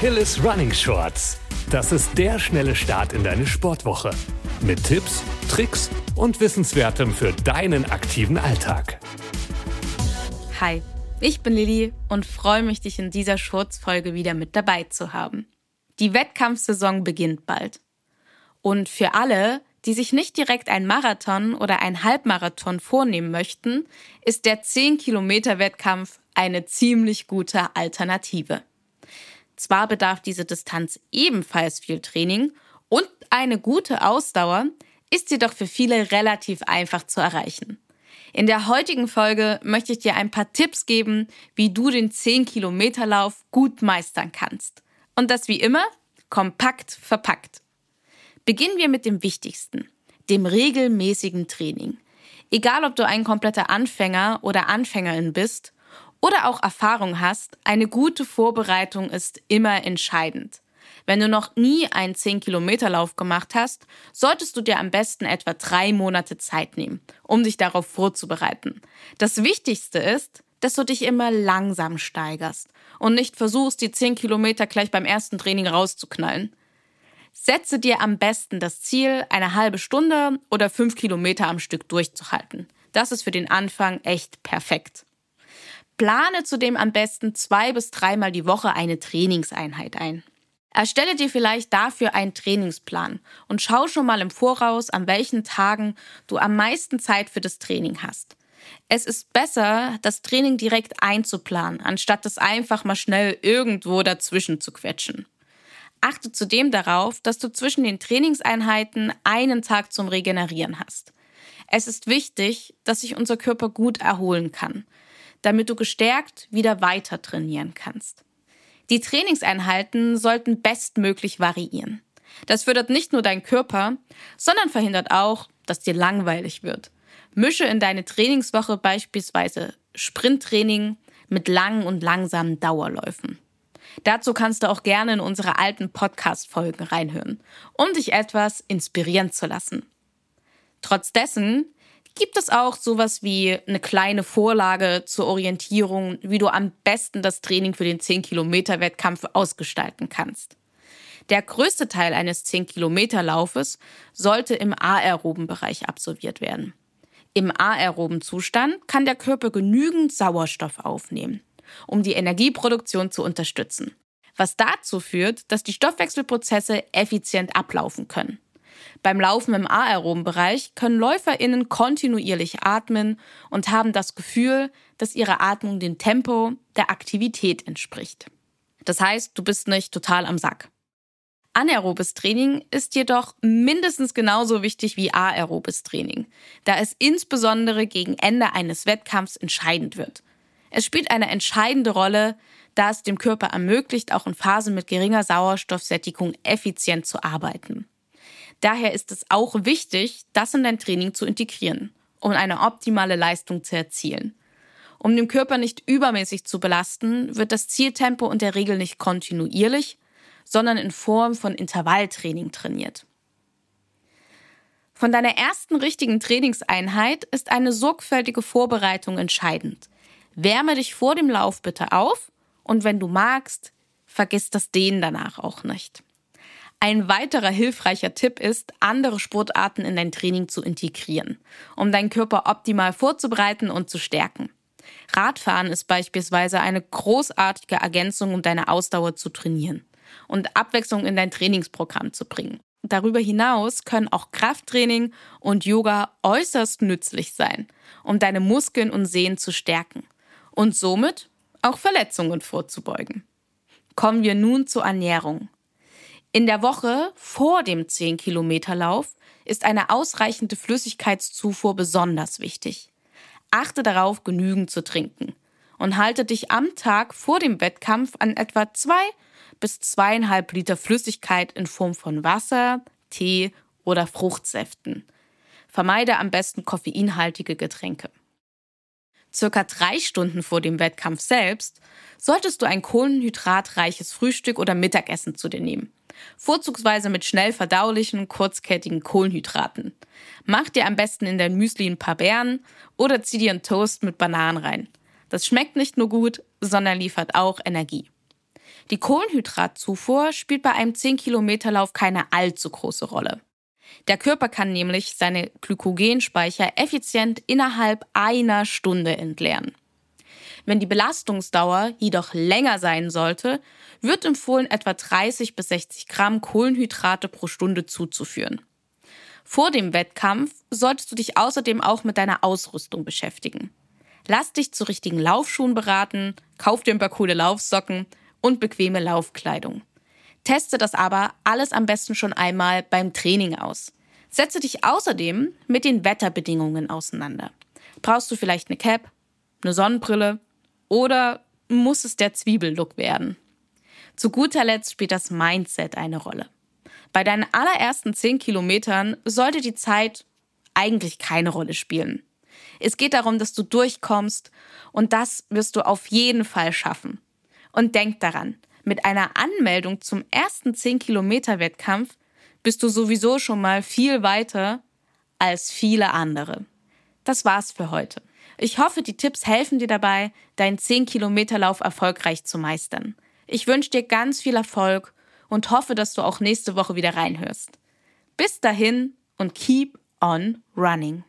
Achilles Running Shorts. Das ist der schnelle Start in deine Sportwoche. Mit Tipps, Tricks und Wissenswertem für deinen aktiven Alltag. Hi, ich bin Lilly und freue mich, dich in dieser Schurzfolge wieder mit dabei zu haben. Die Wettkampfsaison beginnt bald. Und für alle, die sich nicht direkt ein Marathon oder ein Halbmarathon vornehmen möchten, ist der 10 Kilometer Wettkampf eine ziemlich gute Alternative. Zwar bedarf diese Distanz ebenfalls viel Training und eine gute Ausdauer, ist jedoch für viele relativ einfach zu erreichen. In der heutigen Folge möchte ich dir ein paar Tipps geben, wie du den 10 Kilometer Lauf gut meistern kannst. Und das wie immer kompakt verpackt. Beginnen wir mit dem Wichtigsten, dem regelmäßigen Training. Egal, ob du ein kompletter Anfänger oder Anfängerin bist oder auch Erfahrung hast, eine gute Vorbereitung ist immer entscheidend. Wenn du noch nie einen 10-Kilometer-Lauf gemacht hast, solltest du dir am besten etwa drei Monate Zeit nehmen, um dich darauf vorzubereiten. Das Wichtigste ist, dass du dich immer langsam steigerst und nicht versuchst, die 10 Kilometer gleich beim ersten Training rauszuknallen. Setze dir am besten das Ziel, eine halbe Stunde oder fünf Kilometer am Stück durchzuhalten. Das ist für den Anfang echt perfekt. Plane zudem am besten zwei bis dreimal die Woche eine Trainingseinheit ein. Erstelle dir vielleicht dafür einen Trainingsplan und schau schon mal im Voraus, an welchen Tagen du am meisten Zeit für das Training hast. Es ist besser, das Training direkt einzuplanen, anstatt es einfach mal schnell irgendwo dazwischen zu quetschen. Achte zudem darauf, dass du zwischen den Trainingseinheiten einen Tag zum Regenerieren hast. Es ist wichtig, dass sich unser Körper gut erholen kann, damit du gestärkt wieder weiter trainieren kannst. Die Trainingseinheiten sollten bestmöglich variieren. Das fördert nicht nur deinen Körper, sondern verhindert auch, dass dir langweilig wird. Mische in deine Trainingswoche beispielsweise Sprinttraining mit langen und langsamen Dauerläufen. Dazu kannst du auch gerne in unsere alten Podcast-Folgen reinhören, um dich etwas inspirieren zu lassen. Trotz gibt es auch sowas wie eine kleine Vorlage zur Orientierung, wie du am besten das Training für den 10-Kilometer-Wettkampf ausgestalten kannst. Der größte Teil eines 10-Kilometer-Laufes sollte im aeroben Bereich absolviert werden. Im aeroben Zustand kann der Körper genügend Sauerstoff aufnehmen um die Energieproduktion zu unterstützen. Was dazu führt, dass die Stoffwechselprozesse effizient ablaufen können. Beim Laufen im aeroben Bereich können LäuferInnen kontinuierlich atmen und haben das Gefühl, dass ihre Atmung dem Tempo der Aktivität entspricht. Das heißt, du bist nicht total am Sack. Anaerobes Training ist jedoch mindestens genauso wichtig wie aerobes Training, da es insbesondere gegen Ende eines Wettkampfs entscheidend wird. Es spielt eine entscheidende Rolle, da es dem Körper ermöglicht, auch in Phasen mit geringer Sauerstoffsättigung effizient zu arbeiten. Daher ist es auch wichtig, das in dein Training zu integrieren, um eine optimale Leistung zu erzielen. Um den Körper nicht übermäßig zu belasten, wird das Zieltempo in der Regel nicht kontinuierlich, sondern in Form von Intervalltraining trainiert. Von deiner ersten richtigen Trainingseinheit ist eine sorgfältige Vorbereitung entscheidend. Wärme dich vor dem Lauf bitte auf und wenn du magst, vergiss das Dehnen danach auch nicht. Ein weiterer hilfreicher Tipp ist, andere Sportarten in dein Training zu integrieren, um deinen Körper optimal vorzubereiten und zu stärken. Radfahren ist beispielsweise eine großartige Ergänzung, um deine Ausdauer zu trainieren und Abwechslung in dein Trainingsprogramm zu bringen. Darüber hinaus können auch Krafttraining und Yoga äußerst nützlich sein, um deine Muskeln und Sehnen zu stärken und somit auch Verletzungen vorzubeugen. Kommen wir nun zur Ernährung. In der Woche vor dem 10-Kilometer-Lauf ist eine ausreichende Flüssigkeitszufuhr besonders wichtig. Achte darauf, genügend zu trinken und halte dich am Tag vor dem Wettkampf an etwa zwei bis zweieinhalb Liter Flüssigkeit in Form von Wasser, Tee oder Fruchtsäften. Vermeide am besten koffeinhaltige Getränke. Circa drei Stunden vor dem Wettkampf selbst solltest du ein kohlenhydratreiches Frühstück oder Mittagessen zu dir nehmen. Vorzugsweise mit schnell verdaulichen, kurzkettigen Kohlenhydraten. Mach dir am besten in dein Müsli ein paar Beeren oder zieh dir einen Toast mit Bananen rein. Das schmeckt nicht nur gut, sondern liefert auch Energie. Die Kohlenhydratzufuhr spielt bei einem 10-Kilometer-Lauf keine allzu große Rolle. Der Körper kann nämlich seine Glykogenspeicher effizient innerhalb einer Stunde entleeren. Wenn die Belastungsdauer jedoch länger sein sollte, wird empfohlen, etwa 30 bis 60 Gramm Kohlenhydrate pro Stunde zuzuführen. Vor dem Wettkampf solltest du dich außerdem auch mit deiner Ausrüstung beschäftigen. Lass dich zu richtigen Laufschuhen beraten, kauf dir ein paar coole Laufsocken und bequeme Laufkleidung. Teste das aber alles am besten schon einmal beim Training aus. Setze dich außerdem mit den Wetterbedingungen auseinander. Brauchst du vielleicht eine Cap, eine Sonnenbrille oder muss es der Zwiebellook werden? Zu guter Letzt spielt das Mindset eine Rolle. Bei deinen allerersten 10 Kilometern sollte die Zeit eigentlich keine Rolle spielen. Es geht darum, dass du durchkommst und das wirst du auf jeden Fall schaffen. Und denk daran, mit einer Anmeldung zum ersten 10 Kilometer Wettkampf bist du sowieso schon mal viel weiter als viele andere. Das war's für heute. Ich hoffe, die Tipps helfen dir dabei, deinen 10 Kilometer Lauf erfolgreich zu meistern. Ich wünsche dir ganz viel Erfolg und hoffe, dass du auch nächste Woche wieder reinhörst. Bis dahin und keep on running.